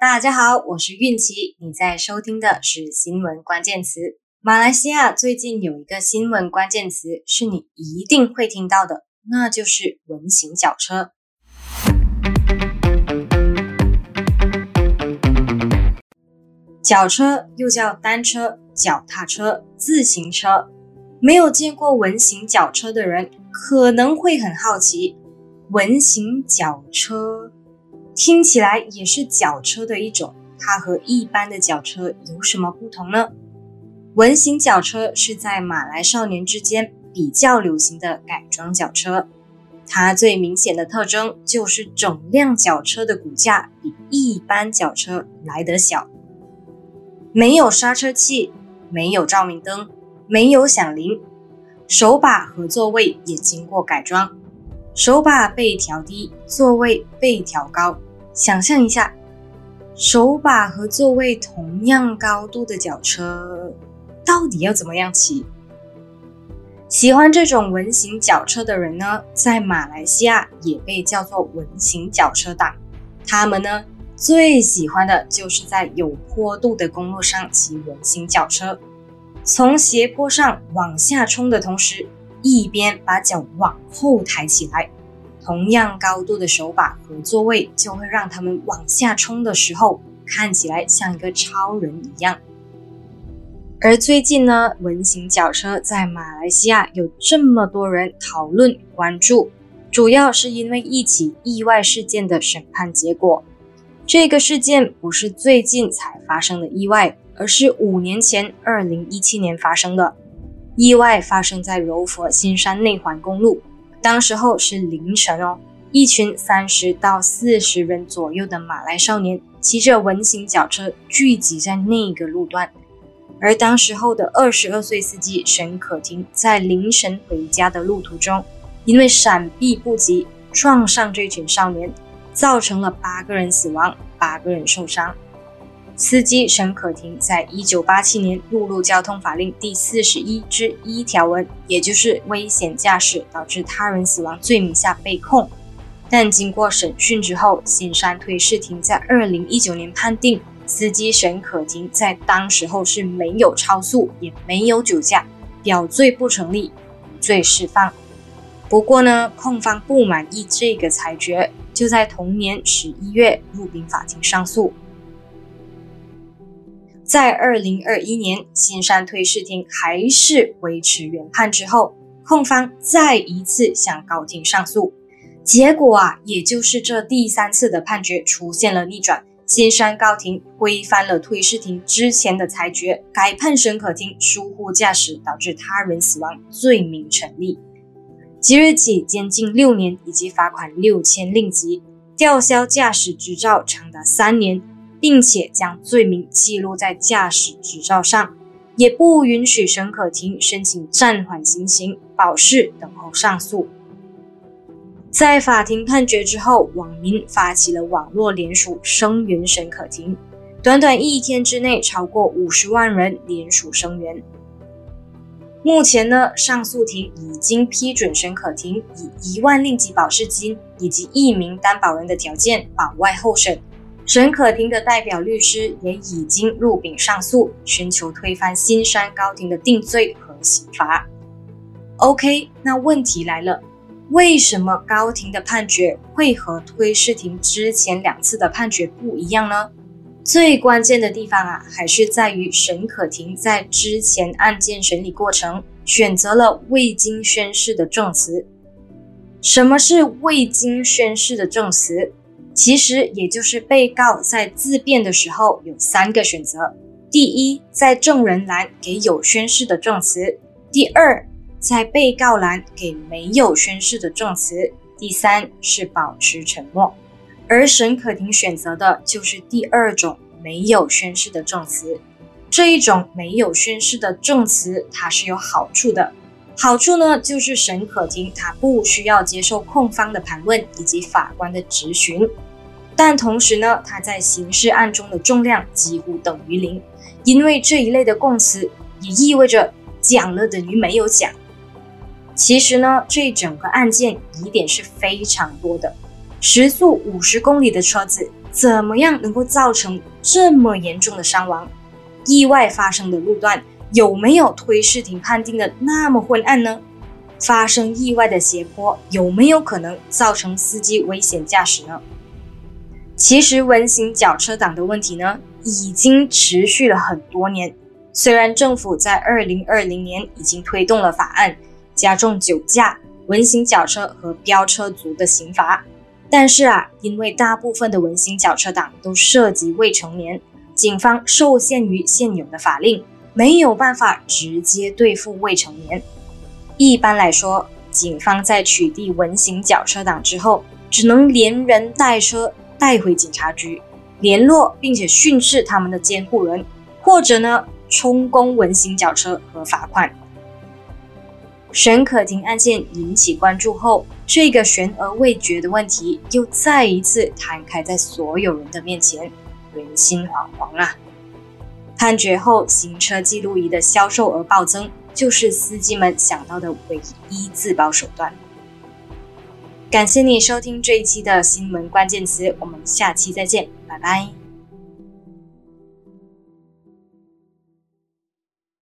大家好，我是运奇，你在收听的是新闻关键词。马来西亚最近有一个新闻关键词是你一定会听到的，那就是蚊型脚车。脚车又叫单车、脚踏车、自行车。没有见过蚊型脚车的人可能会很好奇，蚊型脚车。听起来也是脚车的一种，它和一般的脚车有什么不同呢？文型脚车是在马来少年之间比较流行的改装脚车，它最明显的特征就是整辆脚车的骨架比一般脚车来得小，没有刹车器，没有照明灯，没有响铃，手把和座位也经过改装，手把被调低，座位被调高。想象一下，手把和座位同样高度的脚车，到底要怎么样骑？喜欢这种文型脚车的人呢，在马来西亚也被叫做文型脚车党。他们呢，最喜欢的就是在有坡度的公路上骑文型脚车，从斜坡上往下冲的同时，一边把脚往后抬起来。同样高度的手把和座位，就会让他们往下冲的时候看起来像一个超人一样。而最近呢，文型脚车在马来西亚有这么多人讨论关注，主要是因为一起意外事件的审判结果。这个事件不是最近才发生的意外，而是五年前，二零一七年发生的意外，发生在柔佛新山内环公路。当时候是凌晨哦，一群三十到四十人左右的马来少年骑着蚊型脚车聚集在那个路段，而当时候的二十二岁司机沈可婷在凌晨回家的路途中，因为闪避不及，撞上这群少年，造成了八个人死亡，八个人受伤。司机沈可婷在一九八七年陆路交通法令第四十一之一条文，也就是危险驾驶导致他人死亡罪名下被控，但经过审讯之后，新山推事庭在二零一九年判定司机沈可婷在当时候是没有超速，也没有酒驾，表罪不成立，无罪释放。不过呢，控方不满意这个裁决，就在同年十一月入禀法庭上诉。在二零二一年，新山推事庭还是维持原判之后，控方再一次向高庭上诉，结果啊，也就是这第三次的判决出现了逆转，新山高庭推翻了推事庭之前的裁决，改判沈可婷疏忽驾驶导致他人死亡罪名成立，即日起监禁六年以及罚款六千令吉，吊销驾驶执照长达三年。并且将罪名记录在驾驶执照上，也不允许沈可婷申请暂缓行刑、保释等候上诉。在法庭判决之后，网民发起了网络联署声援沈可婷，短短一天之内，超过五十万人联署声援。目前呢，上诉庭已经批准沈可婷以一万令吉保释金以及一名担保人的条件保外候审。沈可婷的代表律师也已经入禀上诉，寻求推翻新山高庭的定罪和刑罚。OK，那问题来了，为什么高庭的判决会和推事庭之前两次的判决不一样呢？最关键的地方啊，还是在于沈可婷在之前案件审理过程选择了未经宣誓的证词。什么是未经宣誓的证词？其实也就是被告在自辩的时候有三个选择：第一，在证人栏给有宣誓的证词；第二，在被告栏给没有宣誓的证词；第三是保持沉默。而沈可婷选择的就是第二种没有宣誓的证词。这一种没有宣誓的证词，它是有好处的。好处呢，就是沈可婷她不需要接受控方的盘问以及法官的质询。但同时呢，它在刑事案中的重量几乎等于零，因为这一类的供词也意味着讲了等于没有讲。其实呢，这整个案件疑点是非常多的。时速五十公里的车子怎么样能够造成这么严重的伤亡？意外发生的路段有没有推事庭判定的那么昏暗呢？发生意外的斜坡有没有可能造成司机危险驾驶呢？其实文型脚车党的问题呢，已经持续了很多年。虽然政府在二零二零年已经推动了法案，加重酒驾、文型脚车和飙车族的刑罚，但是啊，因为大部分的文型脚车党都涉及未成年，警方受限于现有的法令，没有办法直接对付未成年。一般来说，警方在取缔文型脚车党之后，只能连人带车带回警察局，联络并且训斥他们的监护人，或者呢，充公蚊型脚车和罚款。沈可婷案件引起关注后，这个悬而未决的问题又再一次摊开在所有人的面前，人心惶惶啊！判决后，行车记录仪的销售额暴增。就是司机们想到的唯一自保手段。感谢你收听这一期的新闻关键词，我们下期再见，拜拜。